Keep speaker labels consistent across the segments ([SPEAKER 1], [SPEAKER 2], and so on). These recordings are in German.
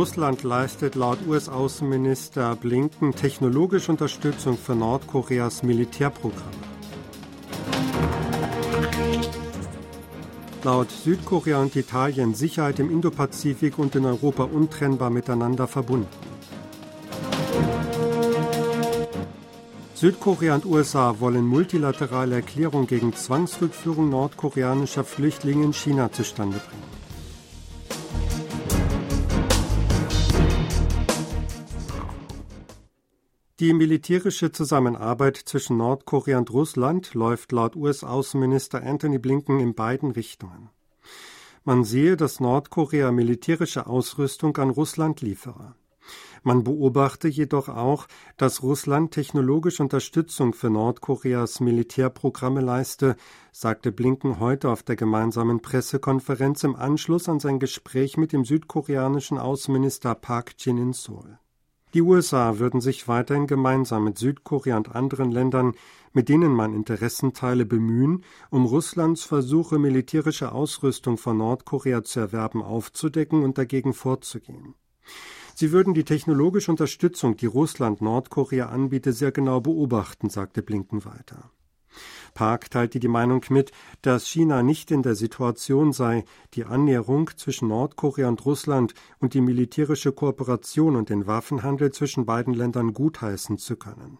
[SPEAKER 1] Russland leistet laut US-Außenminister Blinken technologische Unterstützung für Nordkoreas Militärprogramme. Laut Südkorea und Italien Sicherheit im Indopazifik und in Europa untrennbar miteinander verbunden. Südkorea und USA wollen multilaterale Erklärung gegen Zwangsrückführung nordkoreanischer Flüchtlinge in China zustande bringen. Die militärische Zusammenarbeit zwischen Nordkorea und Russland läuft laut US-Außenminister Anthony Blinken in beiden Richtungen. Man sehe, dass Nordkorea militärische Ausrüstung an Russland liefere. Man beobachte jedoch auch, dass Russland technologische Unterstützung für Nordkoreas Militärprogramme leiste, sagte Blinken heute auf der gemeinsamen Pressekonferenz im Anschluss an sein Gespräch mit dem südkoreanischen Außenminister Park Jin in Seoul. Die USA würden sich weiterhin gemeinsam mit Südkorea und anderen Ländern, mit denen man Interessen teile, bemühen, um Russlands Versuche, militärische Ausrüstung von Nordkorea zu erwerben, aufzudecken und dagegen vorzugehen. Sie würden die technologische Unterstützung, die Russland Nordkorea anbiete, sehr genau beobachten, sagte Blinken weiter. Park teilte die Meinung mit, dass China nicht in der Situation sei, die Annäherung zwischen Nordkorea und Russland und die militärische Kooperation und den Waffenhandel zwischen beiden Ländern gutheißen zu können.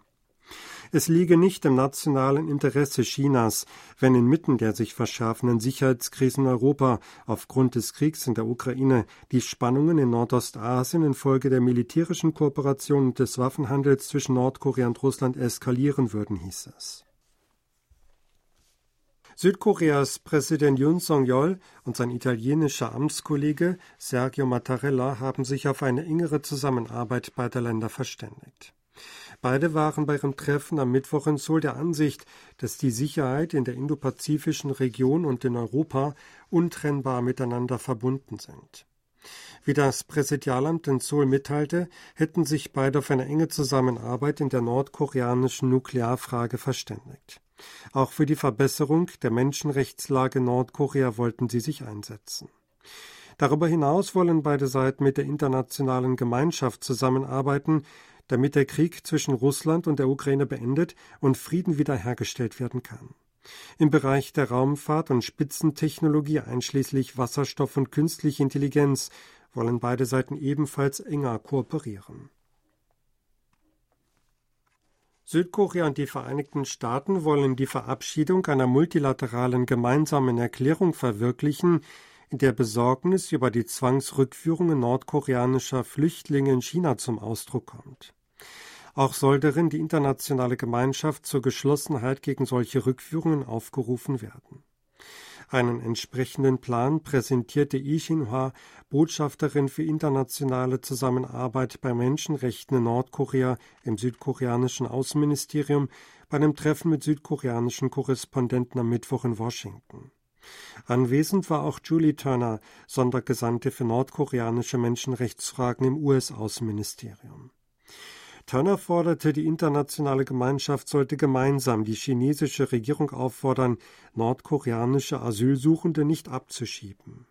[SPEAKER 1] Es liege nicht im nationalen Interesse Chinas, wenn inmitten der sich verschärfenden Sicherheitskrise in Europa aufgrund des Kriegs in der Ukraine die Spannungen in Nordostasien infolge der militärischen Kooperation und des Waffenhandels zwischen Nordkorea und Russland eskalieren würden, hieß es. Südkoreas Präsident Yoon Song-yeol und sein italienischer Amtskollege Sergio Mattarella haben sich auf eine engere Zusammenarbeit beider Länder verständigt. Beide waren bei ihrem Treffen am Mittwoch in Seoul der Ansicht, dass die Sicherheit in der indopazifischen Region und in Europa untrennbar miteinander verbunden sind. Wie das Präsidialamt in Seoul mitteilte, hätten sich beide auf eine enge Zusammenarbeit in der nordkoreanischen Nuklearfrage verständigt. Auch für die Verbesserung der Menschenrechtslage Nordkorea wollten sie sich einsetzen. Darüber hinaus wollen beide Seiten mit der internationalen Gemeinschaft zusammenarbeiten, damit der Krieg zwischen Russland und der Ukraine beendet und Frieden wiederhergestellt werden kann. Im Bereich der Raumfahrt und Spitzentechnologie einschließlich Wasserstoff und künstliche Intelligenz wollen beide Seiten ebenfalls enger kooperieren. Südkorea und die Vereinigten Staaten wollen die Verabschiedung einer multilateralen gemeinsamen Erklärung verwirklichen, in der Besorgnis über die Zwangsrückführungen nordkoreanischer Flüchtlinge in China zum Ausdruck kommt. Auch soll darin die internationale Gemeinschaft zur Geschlossenheit gegen solche Rückführungen aufgerufen werden. Einen entsprechenden Plan präsentierte Yi Xinhua, Botschafterin für internationale Zusammenarbeit bei Menschenrechten in Nordkorea im südkoreanischen Außenministerium, bei einem Treffen mit südkoreanischen Korrespondenten am Mittwoch in Washington. Anwesend war auch Julie Turner, Sondergesandte für nordkoreanische Menschenrechtsfragen im US-Außenministerium. Turner forderte, die internationale Gemeinschaft sollte gemeinsam die chinesische Regierung auffordern, nordkoreanische Asylsuchende nicht abzuschieben.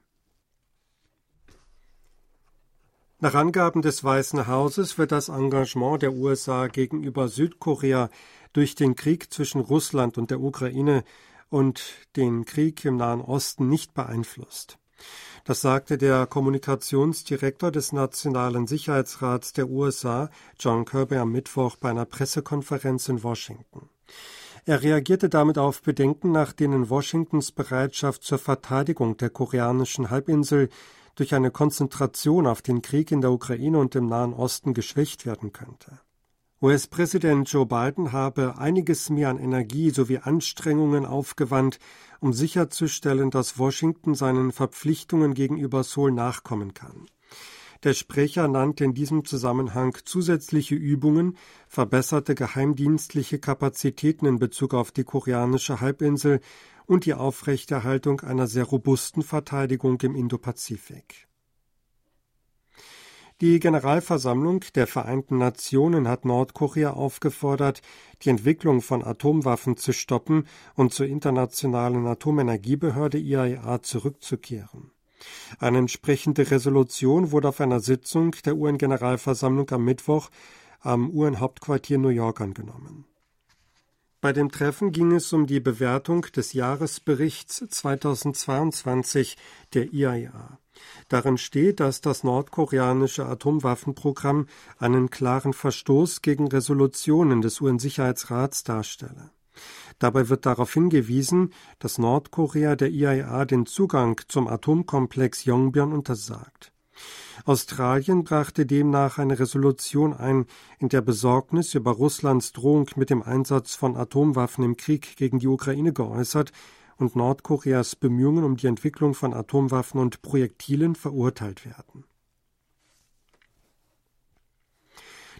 [SPEAKER 1] Nach Angaben des Weißen Hauses wird das Engagement der USA gegenüber Südkorea durch den Krieg zwischen Russland und der Ukraine und den Krieg im Nahen Osten nicht beeinflusst. Das sagte der Kommunikationsdirektor des Nationalen Sicherheitsrats der USA, John Kirby, am Mittwoch bei einer Pressekonferenz in Washington. Er reagierte damit auf Bedenken, nach denen Washingtons Bereitschaft zur Verteidigung der koreanischen Halbinsel durch eine Konzentration auf den Krieg in der Ukraine und im Nahen Osten geschwächt werden könnte. US-Präsident Joe Biden habe einiges mehr an Energie sowie Anstrengungen aufgewandt, um sicherzustellen, dass Washington seinen Verpflichtungen gegenüber Seoul nachkommen kann. Der Sprecher nannte in diesem Zusammenhang zusätzliche Übungen, verbesserte geheimdienstliche Kapazitäten in Bezug auf die koreanische Halbinsel und die Aufrechterhaltung einer sehr robusten Verteidigung im Indopazifik. Die Generalversammlung der Vereinten Nationen hat Nordkorea aufgefordert, die Entwicklung von Atomwaffen zu stoppen und zur Internationalen Atomenergiebehörde IAEA zurückzukehren. Eine entsprechende Resolution wurde auf einer Sitzung der UN-Generalversammlung am Mittwoch am UN-Hauptquartier New York angenommen. Bei dem Treffen ging es um die Bewertung des Jahresberichts 2022 der IAEA. Darin steht, dass das nordkoreanische Atomwaffenprogramm einen klaren Verstoß gegen Resolutionen des UN-Sicherheitsrats darstelle. Dabei wird darauf hingewiesen, dass Nordkorea der IAEA den Zugang zum Atomkomplex Yongbyon untersagt. Australien brachte demnach eine Resolution ein, in der Besorgnis über Russlands Drohung mit dem Einsatz von Atomwaffen im Krieg gegen die Ukraine geäußert und Nordkoreas Bemühungen um die Entwicklung von Atomwaffen und Projektilen verurteilt werden.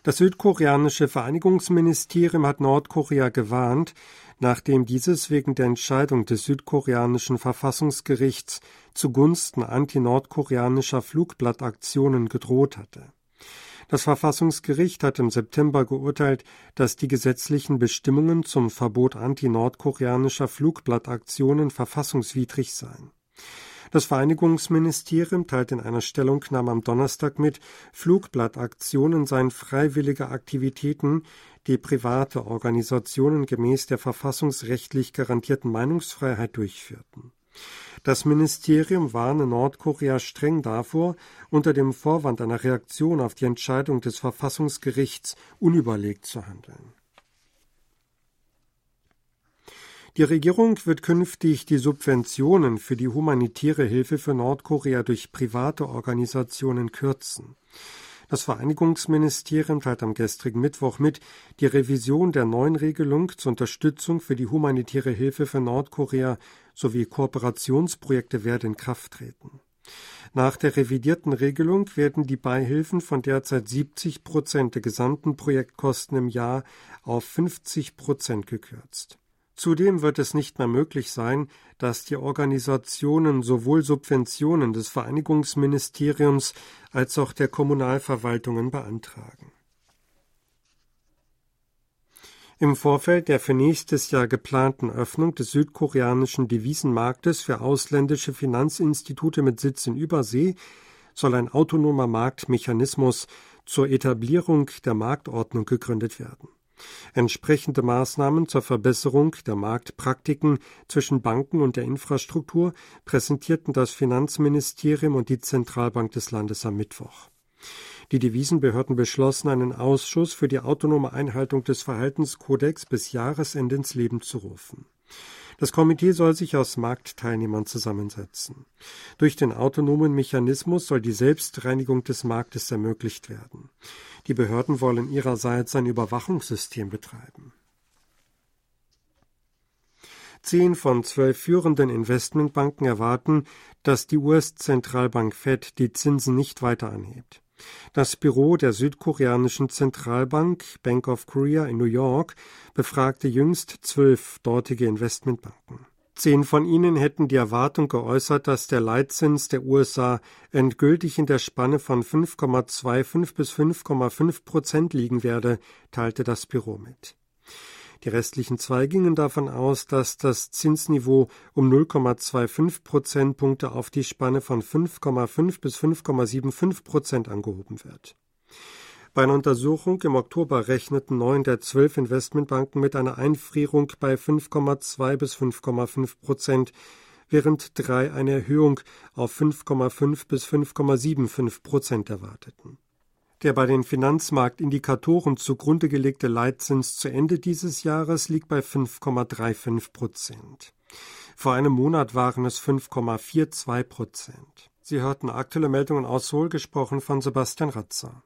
[SPEAKER 1] Das südkoreanische Vereinigungsministerium hat Nordkorea gewarnt, nachdem dieses wegen der Entscheidung des südkoreanischen Verfassungsgerichts zugunsten anti-nordkoreanischer Flugblattaktionen gedroht hatte. Das Verfassungsgericht hat im September geurteilt, dass die gesetzlichen Bestimmungen zum Verbot anti-nordkoreanischer Flugblattaktionen verfassungswidrig seien. Das Vereinigungsministerium teilt in einer Stellungnahme am Donnerstag mit, Flugblattaktionen seien freiwillige Aktivitäten, die private Organisationen gemäß der verfassungsrechtlich garantierten Meinungsfreiheit durchführten. Das Ministerium warne Nordkorea streng davor, unter dem Vorwand einer Reaktion auf die Entscheidung des Verfassungsgerichts unüberlegt zu handeln. Die Regierung wird künftig die Subventionen für die humanitäre Hilfe für Nordkorea durch private Organisationen kürzen. Das Vereinigungsministerium teilt am gestrigen Mittwoch mit, die Revision der neuen Regelung zur Unterstützung für die humanitäre Hilfe für Nordkorea sowie Kooperationsprojekte werde in Kraft treten. Nach der revidierten Regelung werden die Beihilfen von derzeit 70 Prozent der gesamten Projektkosten im Jahr auf 50 Prozent gekürzt. Zudem wird es nicht mehr möglich sein, dass die Organisationen sowohl Subventionen des Vereinigungsministeriums als auch der Kommunalverwaltungen beantragen. Im Vorfeld der für nächstes Jahr geplanten Öffnung des südkoreanischen Devisenmarktes für ausländische Finanzinstitute mit Sitz in Übersee soll ein autonomer Marktmechanismus zur Etablierung der Marktordnung gegründet werden. Entsprechende Maßnahmen zur Verbesserung der Marktpraktiken zwischen Banken und der Infrastruktur präsentierten das Finanzministerium und die Zentralbank des Landes am Mittwoch. Die Devisenbehörden beschlossen, einen Ausschuss für die autonome Einhaltung des Verhaltenskodex bis Jahresende ins Leben zu rufen. Das Komitee soll sich aus Marktteilnehmern zusammensetzen. Durch den autonomen Mechanismus soll die Selbstreinigung des Marktes ermöglicht werden. Die Behörden wollen ihrerseits ein Überwachungssystem betreiben. Zehn von zwölf führenden Investmentbanken erwarten, dass die US-Zentralbank Fed die Zinsen nicht weiter anhebt. Das Büro der südkoreanischen Zentralbank Bank of Korea in New York befragte jüngst zwölf dortige Investmentbanken. Zehn von ihnen hätten die Erwartung geäußert, dass der Leitzins der USA endgültig in der Spanne von 5,25 bis 5,5 Prozent liegen werde, teilte das Büro mit. Die restlichen zwei gingen davon aus, dass das Zinsniveau um 0,25 Prozentpunkte auf die Spanne von 5,5 bis 5,75 Prozent angehoben wird. Bei einer Untersuchung im Oktober rechneten neun der zwölf Investmentbanken mit einer Einfrierung bei 5,2 bis 5,5 Prozent, während drei eine Erhöhung auf 5,5 bis 5,75 Prozent erwarteten. Der bei den Finanzmarktindikatoren zugrunde gelegte Leitzins zu Ende dieses Jahres liegt bei 5,35 Prozent. Vor einem Monat waren es 5,42 Prozent. Sie hörten aktuelle Meldungen aus Seoul, gesprochen von Sebastian Ratzer.